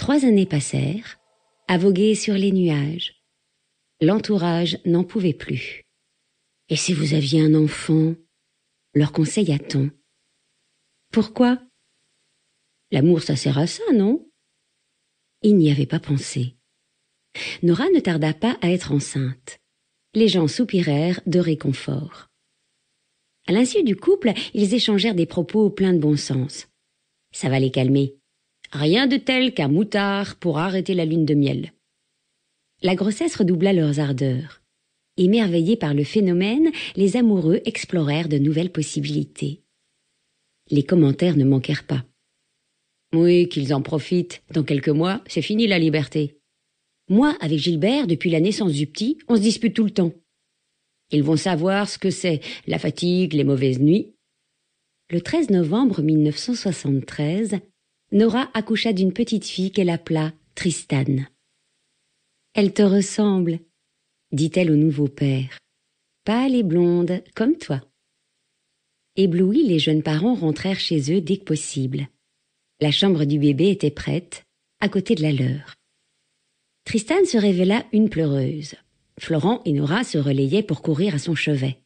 Trois années passèrent, à sur les nuages. L'entourage n'en pouvait plus. Et si vous aviez un enfant leur conseilla-t-on? Pourquoi? L'amour, ça sert à ça, non? Il n'y avait pas pensé. Nora ne tarda pas à être enceinte. Les gens soupirèrent de réconfort. À l'insu du couple, ils échangèrent des propos pleins de bon sens. Ça va les calmer. Rien de tel qu'un moutard pour arrêter la lune de miel. La grossesse redoubla leurs ardeurs. Émerveillés par le phénomène, les amoureux explorèrent de nouvelles possibilités. Les commentaires ne manquèrent pas. Oui, qu'ils en profitent. Dans quelques mois, c'est fini la liberté. Moi, avec Gilbert, depuis la naissance du petit, on se dispute tout le temps. Ils vont savoir ce que c'est, la fatigue, les mauvaises nuits. Le 13 novembre 1973, Nora accoucha d'une petite fille qu'elle appela Tristan. Elle te ressemble, dit-elle au nouveau père. Pâle et blonde, comme toi. Éblouis, les jeunes parents rentrèrent chez eux dès que possible. La chambre du bébé était prête, à côté de la leur. Tristan se révéla une pleureuse. Florent et Nora se relayaient pour courir à son chevet.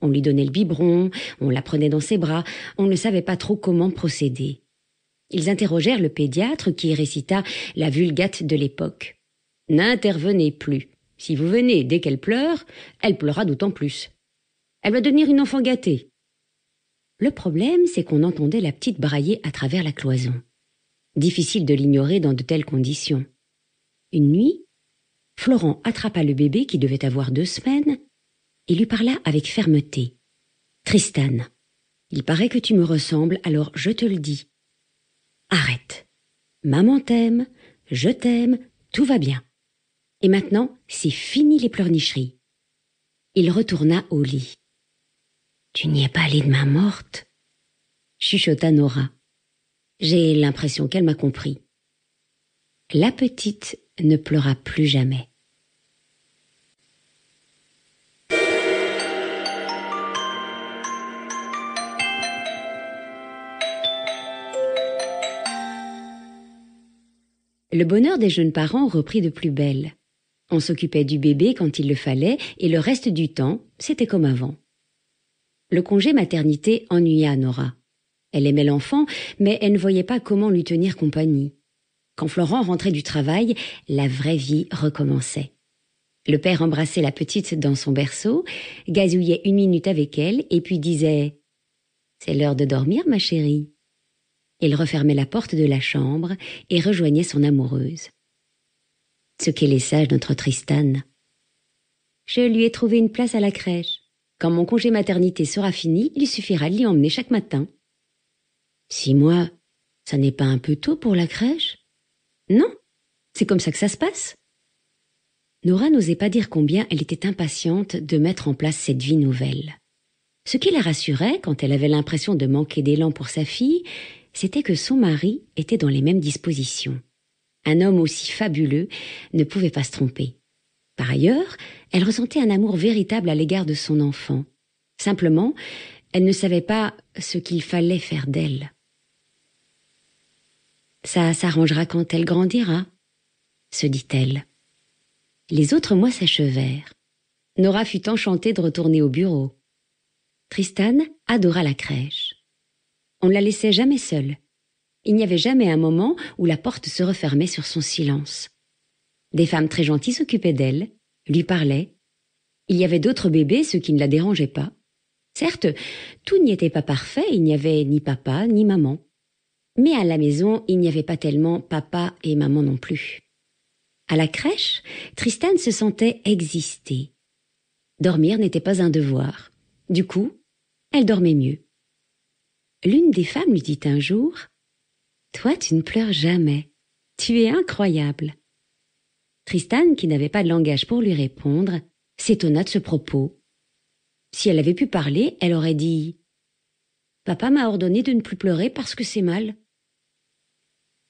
On lui donnait le biberon, on la prenait dans ses bras, on ne savait pas trop comment procéder. Ils interrogèrent le pédiatre qui récita la vulgate de l'époque. N'intervenez plus. Si vous venez dès qu'elle pleure, elle pleura d'autant plus. Elle va devenir une enfant gâtée. Le problème, c'est qu'on entendait la petite brailler à travers la cloison. Difficile de l'ignorer dans de telles conditions. Une nuit, Florent attrapa le bébé qui devait avoir deux semaines et lui parla avec fermeté. Tristan, il paraît que tu me ressembles, alors je te le dis. Arrête. Maman t'aime, je t'aime, tout va bien. Et maintenant, c'est fini les pleurnicheries. Il retourna au lit. Tu n'y es pas allé de main morte? chuchota Nora. J'ai l'impression qu'elle m'a compris. La petite ne pleura plus jamais. Le bonheur des jeunes parents reprit de plus belle. On s'occupait du bébé quand il le fallait, et le reste du temps, c'était comme avant. Le congé maternité ennuya Nora. Elle aimait l'enfant, mais elle ne voyait pas comment lui tenir compagnie. Quand Florent rentrait du travail, la vraie vie recommençait. Le père embrassait la petite dans son berceau, gazouillait une minute avec elle, et puis disait C'est l'heure de dormir, ma chérie. Il refermait la porte de la chambre et rejoignait son amoureuse. Ce qu'elle est sage, notre Tristan. Je lui ai trouvé une place à la crèche. Quand mon congé maternité sera fini, il suffira de l'y emmener chaque matin. Six mois, ça n'est pas un peu tôt pour la crèche? Non, c'est comme ça que ça se passe. Nora n'osait pas dire combien elle était impatiente de mettre en place cette vie nouvelle. Ce qui la rassurait quand elle avait l'impression de manquer d'élan pour sa fille, c'était que son mari était dans les mêmes dispositions. Un homme aussi fabuleux ne pouvait pas se tromper. Par ailleurs, elle ressentait un amour véritable à l'égard de son enfant. Simplement, elle ne savait pas ce qu'il fallait faire d'elle. Ça s'arrangera quand elle grandira, se dit-elle. Les autres mois s'achevèrent. Nora fut enchantée de retourner au bureau. Tristan adora la crèche. On ne la laissait jamais seule. Il n'y avait jamais un moment où la porte se refermait sur son silence. Des femmes très gentilles s'occupaient d'elle, lui parlaient. Il y avait d'autres bébés, ce qui ne la dérangeait pas. Certes, tout n'y était pas parfait, il n'y avait ni papa ni maman. Mais à la maison, il n'y avait pas tellement papa et maman non plus. À la crèche, Tristan se sentait exister. Dormir n'était pas un devoir. Du coup, elle dormait mieux. L'une des femmes lui dit un jour Toi, tu ne pleures jamais. Tu es incroyable. Tristan, qui n'avait pas de langage pour lui répondre, s'étonna de ce propos. Si elle avait pu parler, elle aurait dit Papa m'a ordonné de ne plus pleurer parce que c'est mal.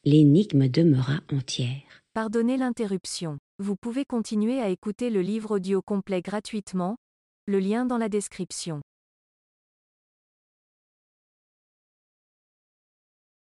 L'énigme demeura entière. Pardonnez l'interruption. Vous pouvez continuer à écouter le livre audio complet gratuitement, le lien dans la description.